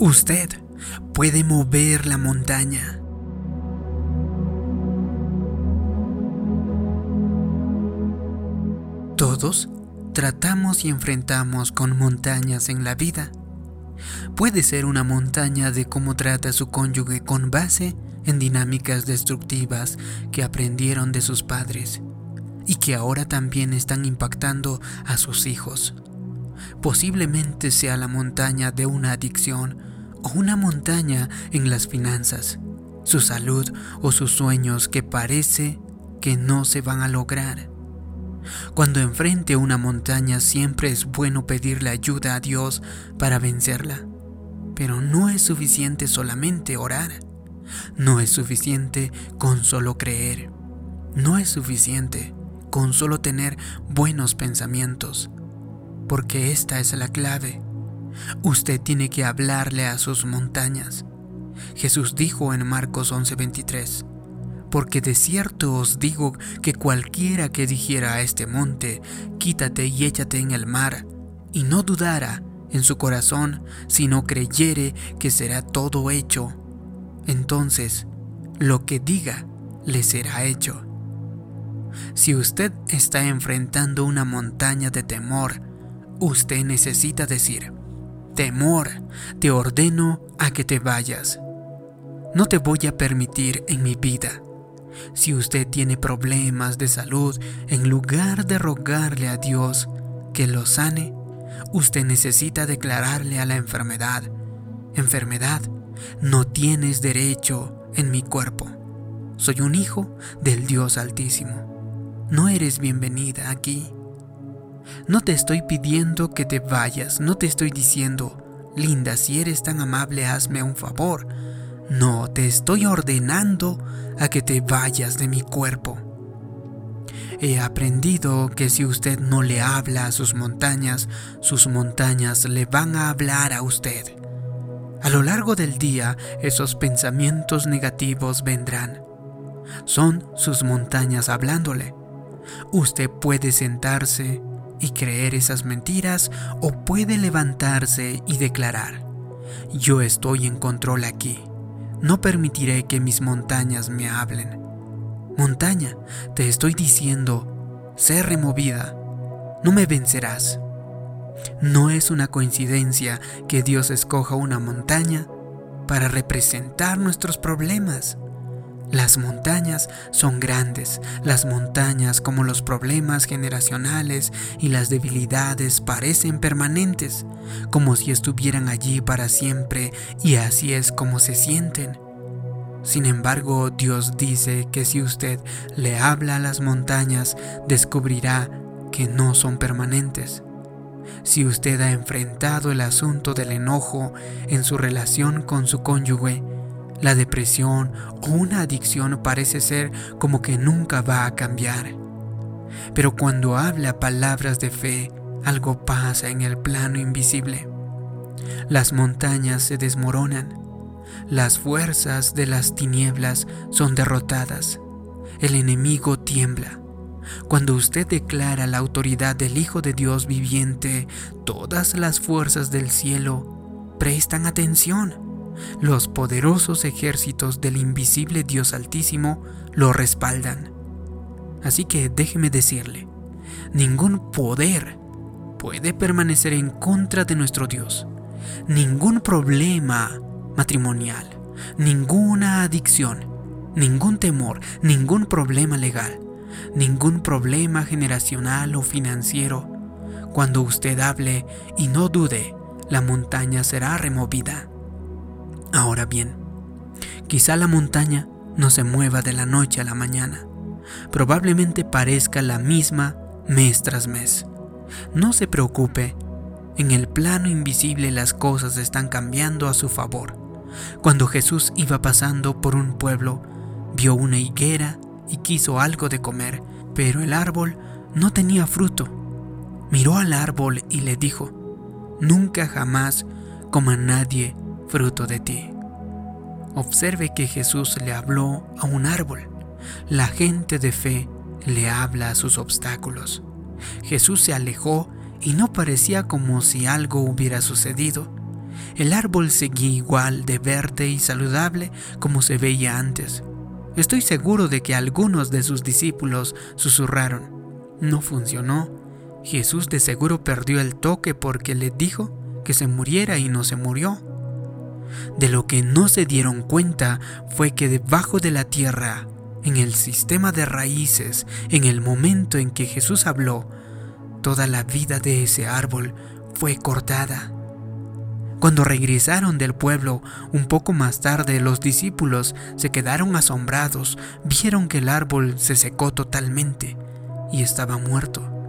Usted puede mover la montaña. Todos tratamos y enfrentamos con montañas en la vida. Puede ser una montaña de cómo trata su cónyuge con base en dinámicas destructivas que aprendieron de sus padres y que ahora también están impactando a sus hijos. Posiblemente sea la montaña de una adicción o una montaña en las finanzas, su salud o sus sueños que parece que no se van a lograr. Cuando enfrente una montaña siempre es bueno pedirle ayuda a Dios para vencerla. Pero no es suficiente solamente orar. No es suficiente con solo creer. No es suficiente con solo tener buenos pensamientos. Porque esta es la clave. Usted tiene que hablarle a sus montañas. Jesús dijo en Marcos 11:23, porque de cierto os digo que cualquiera que dijera a este monte, quítate y échate en el mar, y no dudara en su corazón, sino creyere que será todo hecho, entonces lo que diga le será hecho. Si usted está enfrentando una montaña de temor, usted necesita decir, temor, te ordeno a que te vayas. No te voy a permitir en mi vida si usted tiene problemas de salud, en lugar de rogarle a Dios que lo sane, usted necesita declararle a la enfermedad, enfermedad, no tienes derecho en mi cuerpo. Soy un hijo del Dios Altísimo. No eres bienvenida aquí. No te estoy pidiendo que te vayas, no te estoy diciendo, linda, si eres tan amable, hazme un favor. No, te estoy ordenando a que te vayas de mi cuerpo. He aprendido que si usted no le habla a sus montañas, sus montañas le van a hablar a usted. A lo largo del día, esos pensamientos negativos vendrán. Son sus montañas hablándole. Usted puede sentarse y creer esas mentiras o puede levantarse y declarar, yo estoy en control aquí. No permitiré que mis montañas me hablen. Montaña, te estoy diciendo, sé removida, no me vencerás. No es una coincidencia que Dios escoja una montaña para representar nuestros problemas. Las montañas son grandes, las montañas como los problemas generacionales y las debilidades parecen permanentes, como si estuvieran allí para siempre y así es como se sienten. Sin embargo, Dios dice que si usted le habla a las montañas, descubrirá que no son permanentes. Si usted ha enfrentado el asunto del enojo en su relación con su cónyuge, la depresión o una adicción parece ser como que nunca va a cambiar. Pero cuando habla palabras de fe, algo pasa en el plano invisible. Las montañas se desmoronan, las fuerzas de las tinieblas son derrotadas, el enemigo tiembla. Cuando usted declara la autoridad del Hijo de Dios viviente, todas las fuerzas del cielo prestan atención los poderosos ejércitos del invisible Dios Altísimo lo respaldan. Así que déjeme decirle, ningún poder puede permanecer en contra de nuestro Dios. Ningún problema matrimonial, ninguna adicción, ningún temor, ningún problema legal, ningún problema generacional o financiero. Cuando usted hable y no dude, la montaña será removida. Ahora bien, quizá la montaña no se mueva de la noche a la mañana. Probablemente parezca la misma mes tras mes. No se preocupe, en el plano invisible las cosas están cambiando a su favor. Cuando Jesús iba pasando por un pueblo, vio una higuera y quiso algo de comer, pero el árbol no tenía fruto. Miró al árbol y le dijo, Nunca jamás coma nadie fruto de ti. Observe que Jesús le habló a un árbol. La gente de fe le habla a sus obstáculos. Jesús se alejó y no parecía como si algo hubiera sucedido. El árbol seguía igual de verde y saludable como se veía antes. Estoy seguro de que algunos de sus discípulos susurraron, no funcionó. Jesús de seguro perdió el toque porque le dijo que se muriera y no se murió. De lo que no se dieron cuenta fue que debajo de la tierra, en el sistema de raíces, en el momento en que Jesús habló, toda la vida de ese árbol fue cortada. Cuando regresaron del pueblo un poco más tarde, los discípulos se quedaron asombrados, vieron que el árbol se secó totalmente y estaba muerto.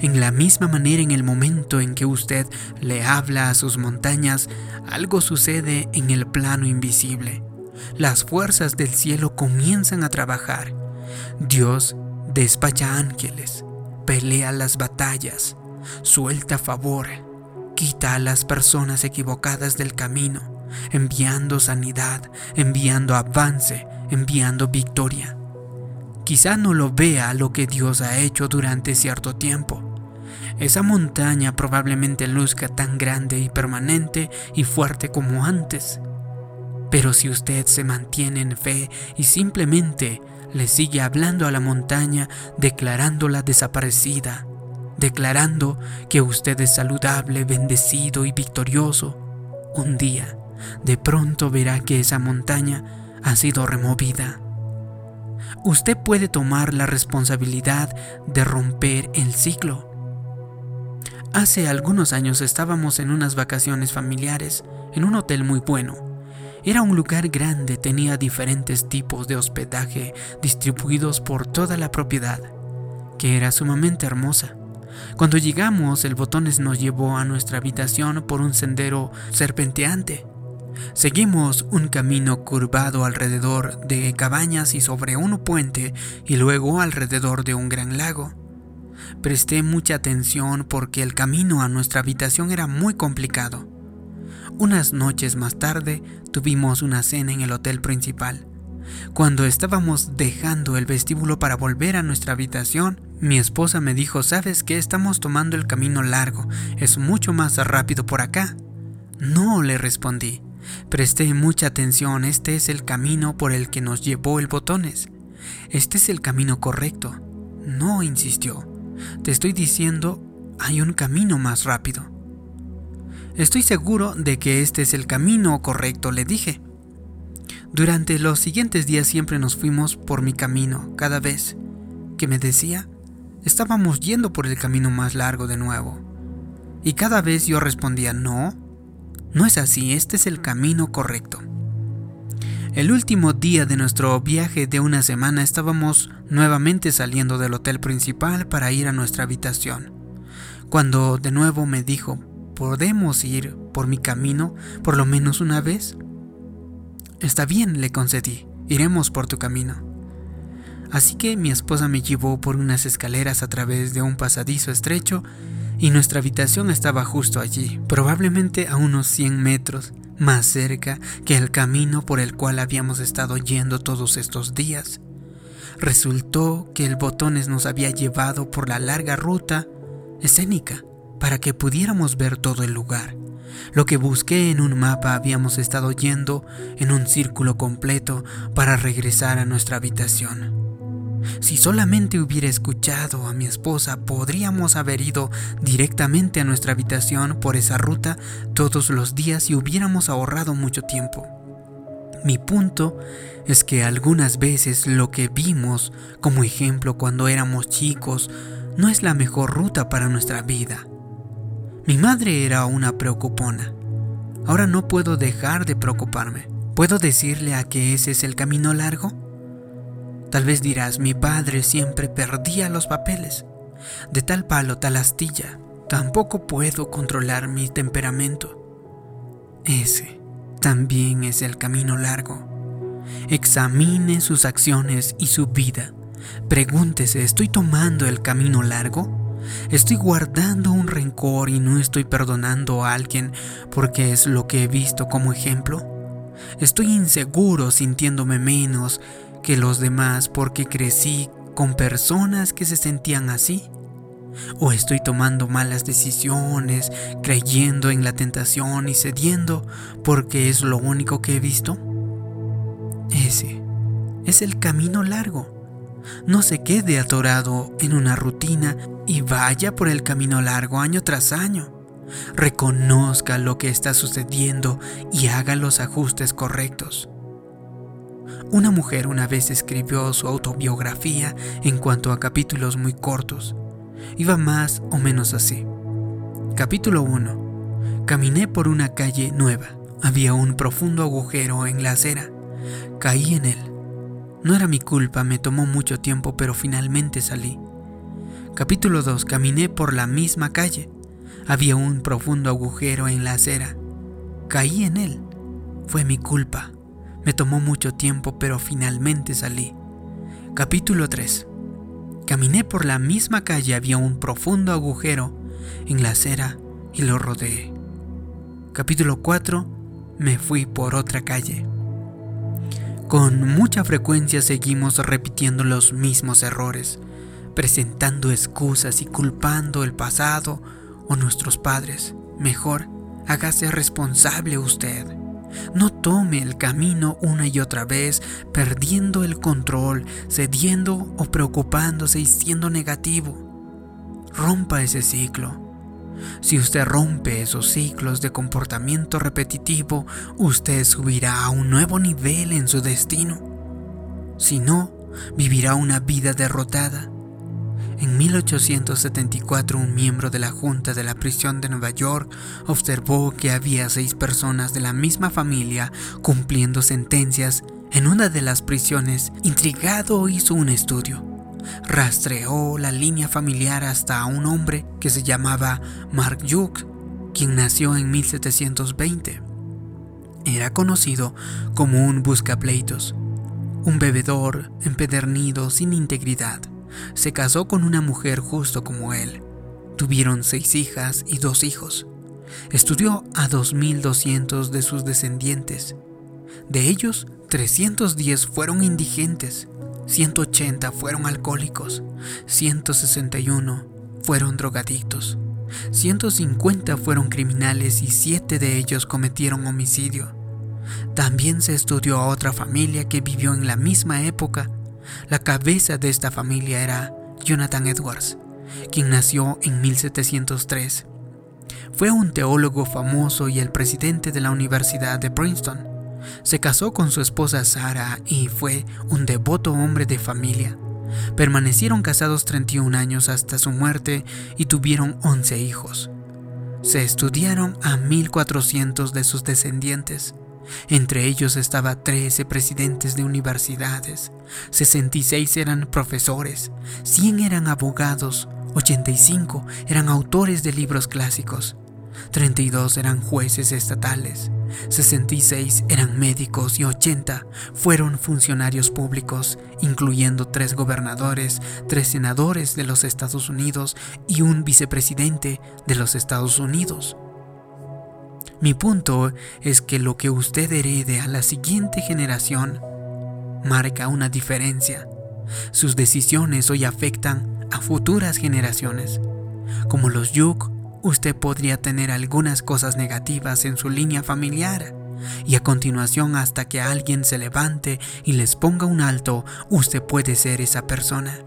En la misma manera en el momento en que usted le habla a sus montañas, algo sucede en el plano invisible. Las fuerzas del cielo comienzan a trabajar. Dios despacha ángeles, pelea las batallas, suelta favor, quita a las personas equivocadas del camino, enviando sanidad, enviando avance, enviando victoria. Quizá no lo vea lo que Dios ha hecho durante cierto tiempo. Esa montaña probablemente luzca tan grande y permanente y fuerte como antes. Pero si usted se mantiene en fe y simplemente le sigue hablando a la montaña, declarándola desaparecida, declarando que usted es saludable, bendecido y victorioso, un día, de pronto verá que esa montaña ha sido removida usted puede tomar la responsabilidad de romper el ciclo. Hace algunos años estábamos en unas vacaciones familiares en un hotel muy bueno. Era un lugar grande, tenía diferentes tipos de hospedaje distribuidos por toda la propiedad, que era sumamente hermosa. Cuando llegamos, el botones nos llevó a nuestra habitación por un sendero serpenteante Seguimos un camino curvado alrededor de cabañas y sobre un puente y luego alrededor de un gran lago. Presté mucha atención porque el camino a nuestra habitación era muy complicado. Unas noches más tarde tuvimos una cena en el hotel principal. Cuando estábamos dejando el vestíbulo para volver a nuestra habitación, mi esposa me dijo, ¿sabes que estamos tomando el camino largo? Es mucho más rápido por acá. No, le respondí. Presté mucha atención, este es el camino por el que nos llevó el botones. Este es el camino correcto. No, insistió. Te estoy diciendo, hay un camino más rápido. Estoy seguro de que este es el camino correcto, le dije. Durante los siguientes días siempre nos fuimos por mi camino. Cada vez que me decía, estábamos yendo por el camino más largo de nuevo. Y cada vez yo respondía, no, no es así, este es el camino correcto. El último día de nuestro viaje de una semana estábamos nuevamente saliendo del hotel principal para ir a nuestra habitación. Cuando de nuevo me dijo, ¿podemos ir por mi camino por lo menos una vez? Está bien, le concedí, iremos por tu camino. Así que mi esposa me llevó por unas escaleras a través de un pasadizo estrecho y nuestra habitación estaba justo allí, probablemente a unos 100 metros más cerca que el camino por el cual habíamos estado yendo todos estos días. Resultó que el botones nos había llevado por la larga ruta escénica para que pudiéramos ver todo el lugar. Lo que busqué en un mapa habíamos estado yendo en un círculo completo para regresar a nuestra habitación. Si solamente hubiera escuchado a mi esposa, podríamos haber ido directamente a nuestra habitación por esa ruta todos los días y hubiéramos ahorrado mucho tiempo. Mi punto es que algunas veces lo que vimos como ejemplo cuando éramos chicos no es la mejor ruta para nuestra vida. Mi madre era una preocupona. Ahora no puedo dejar de preocuparme. ¿Puedo decirle a que ese es el camino largo? Tal vez dirás, mi padre siempre perdía los papeles. De tal palo, tal astilla. Tampoco puedo controlar mi temperamento. Ese también es el camino largo. Examine sus acciones y su vida. Pregúntese, ¿estoy tomando el camino largo? ¿Estoy guardando un rencor y no estoy perdonando a alguien porque es lo que he visto como ejemplo? ¿Estoy inseguro sintiéndome menos que los demás porque crecí con personas que se sentían así? ¿O estoy tomando malas decisiones, creyendo en la tentación y cediendo porque es lo único que he visto? Ese es el camino largo. No se quede atorado en una rutina y vaya por el camino largo año tras año. Reconozca lo que está sucediendo y haga los ajustes correctos. Una mujer una vez escribió su autobiografía en cuanto a capítulos muy cortos. Iba más o menos así. Capítulo 1. Caminé por una calle nueva. Había un profundo agujero en la acera. Caí en él. No era mi culpa, me tomó mucho tiempo, pero finalmente salí. Capítulo 2. Caminé por la misma calle. Había un profundo agujero en la acera. Caí en él. Fue mi culpa. Me tomó mucho tiempo, pero finalmente salí. Capítulo 3. Caminé por la misma calle, había un profundo agujero en la acera y lo rodeé. Capítulo 4. Me fui por otra calle. Con mucha frecuencia seguimos repitiendo los mismos errores, presentando excusas y culpando el pasado o nuestros padres. Mejor, hágase responsable usted. No tome el camino una y otra vez, perdiendo el control, cediendo o preocupándose y siendo negativo. Rompa ese ciclo. Si usted rompe esos ciclos de comportamiento repetitivo, usted subirá a un nuevo nivel en su destino. Si no, vivirá una vida derrotada en 1874 un miembro de la Junta de la Prisión de Nueva York observó que había seis personas de la misma familia cumpliendo sentencias en una de las prisiones. Intrigado hizo un estudio. Rastreó la línea familiar hasta un hombre que se llamaba Mark Yuke, quien nació en 1720. Era conocido como un buscapleitos, un bebedor empedernido sin integridad se casó con una mujer justo como él. Tuvieron seis hijas y dos hijos. Estudió a 2.200 de sus descendientes. De ellos, 310 fueron indigentes, 180 fueron alcohólicos, 161 fueron drogadictos, 150 fueron criminales y 7 de ellos cometieron homicidio. También se estudió a otra familia que vivió en la misma época la cabeza de esta familia era Jonathan Edwards, quien nació en 1703. Fue un teólogo famoso y el presidente de la Universidad de Princeton. Se casó con su esposa Sara y fue un devoto hombre de familia. Permanecieron casados 31 años hasta su muerte y tuvieron 11 hijos. Se estudiaron a 1400 de sus descendientes. Entre ellos estaba 13 presidentes de universidades, 66 eran profesores, 100 eran abogados, 85 eran autores de libros clásicos, 32 eran jueces estatales, 66 eran médicos y 80 fueron funcionarios públicos, incluyendo tres gobernadores, tres senadores de los Estados Unidos y un vicepresidente de los Estados Unidos. Mi punto es que lo que usted herede a la siguiente generación marca una diferencia. Sus decisiones hoy afectan a futuras generaciones. Como los Yuk, usted podría tener algunas cosas negativas en su línea familiar. Y a continuación, hasta que alguien se levante y les ponga un alto, usted puede ser esa persona.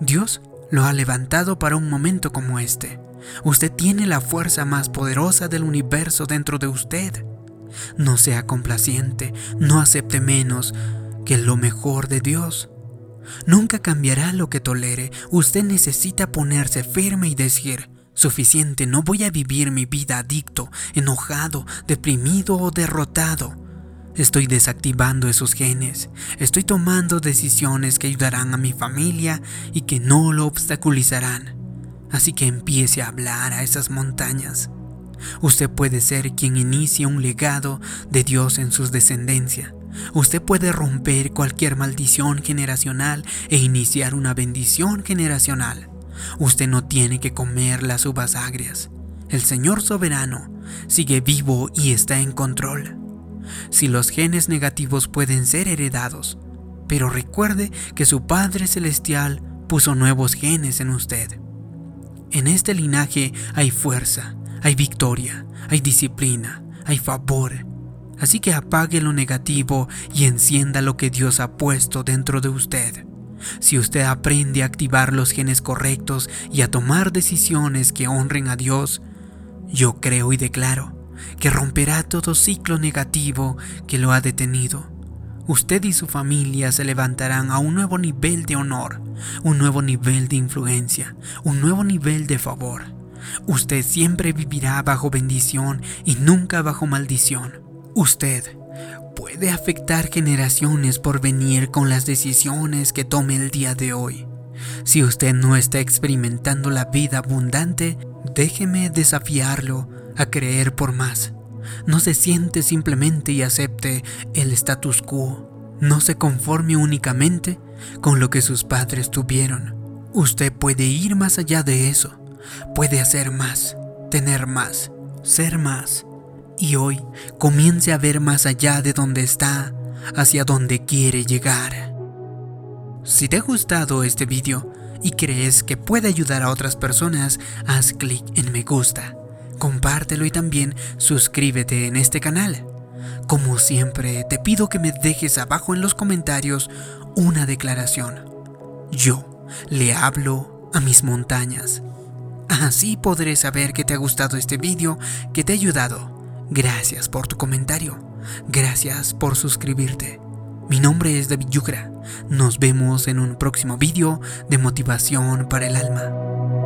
Dios lo ha levantado para un momento como este. Usted tiene la fuerza más poderosa del universo dentro de usted. No sea complaciente, no acepte menos que lo mejor de Dios. Nunca cambiará lo que tolere. Usted necesita ponerse firme y decir, suficiente, no voy a vivir mi vida adicto, enojado, deprimido o derrotado. Estoy desactivando esos genes. Estoy tomando decisiones que ayudarán a mi familia y que no lo obstaculizarán. Así que empiece a hablar a esas montañas. Usted puede ser quien inicie un legado de Dios en sus descendencia. Usted puede romper cualquier maldición generacional e iniciar una bendición generacional. Usted no tiene que comer las uvas agrias. El Señor soberano sigue vivo y está en control. Si los genes negativos pueden ser heredados, pero recuerde que su Padre Celestial puso nuevos genes en usted. En este linaje hay fuerza, hay victoria, hay disciplina, hay favor. Así que apague lo negativo y encienda lo que Dios ha puesto dentro de usted. Si usted aprende a activar los genes correctos y a tomar decisiones que honren a Dios, yo creo y declaro que romperá todo ciclo negativo que lo ha detenido. Usted y su familia se levantarán a un nuevo nivel de honor, un nuevo nivel de influencia, un nuevo nivel de favor. Usted siempre vivirá bajo bendición y nunca bajo maldición. Usted puede afectar generaciones por venir con las decisiones que tome el día de hoy. Si usted no está experimentando la vida abundante, déjeme desafiarlo a creer por más. No se siente simplemente y acepte el status quo. No se conforme únicamente con lo que sus padres tuvieron. Usted puede ir más allá de eso. Puede hacer más, tener más, ser más. Y hoy comience a ver más allá de donde está, hacia donde quiere llegar. Si te ha gustado este video y crees que puede ayudar a otras personas, haz clic en me gusta compártelo y también suscríbete en este canal. Como siempre, te pido que me dejes abajo en los comentarios una declaración. Yo le hablo a mis montañas. Así podré saber que te ha gustado este vídeo, que te ha ayudado. Gracias por tu comentario. Gracias por suscribirte. Mi nombre es David Yugra. Nos vemos en un próximo vídeo de motivación para el alma.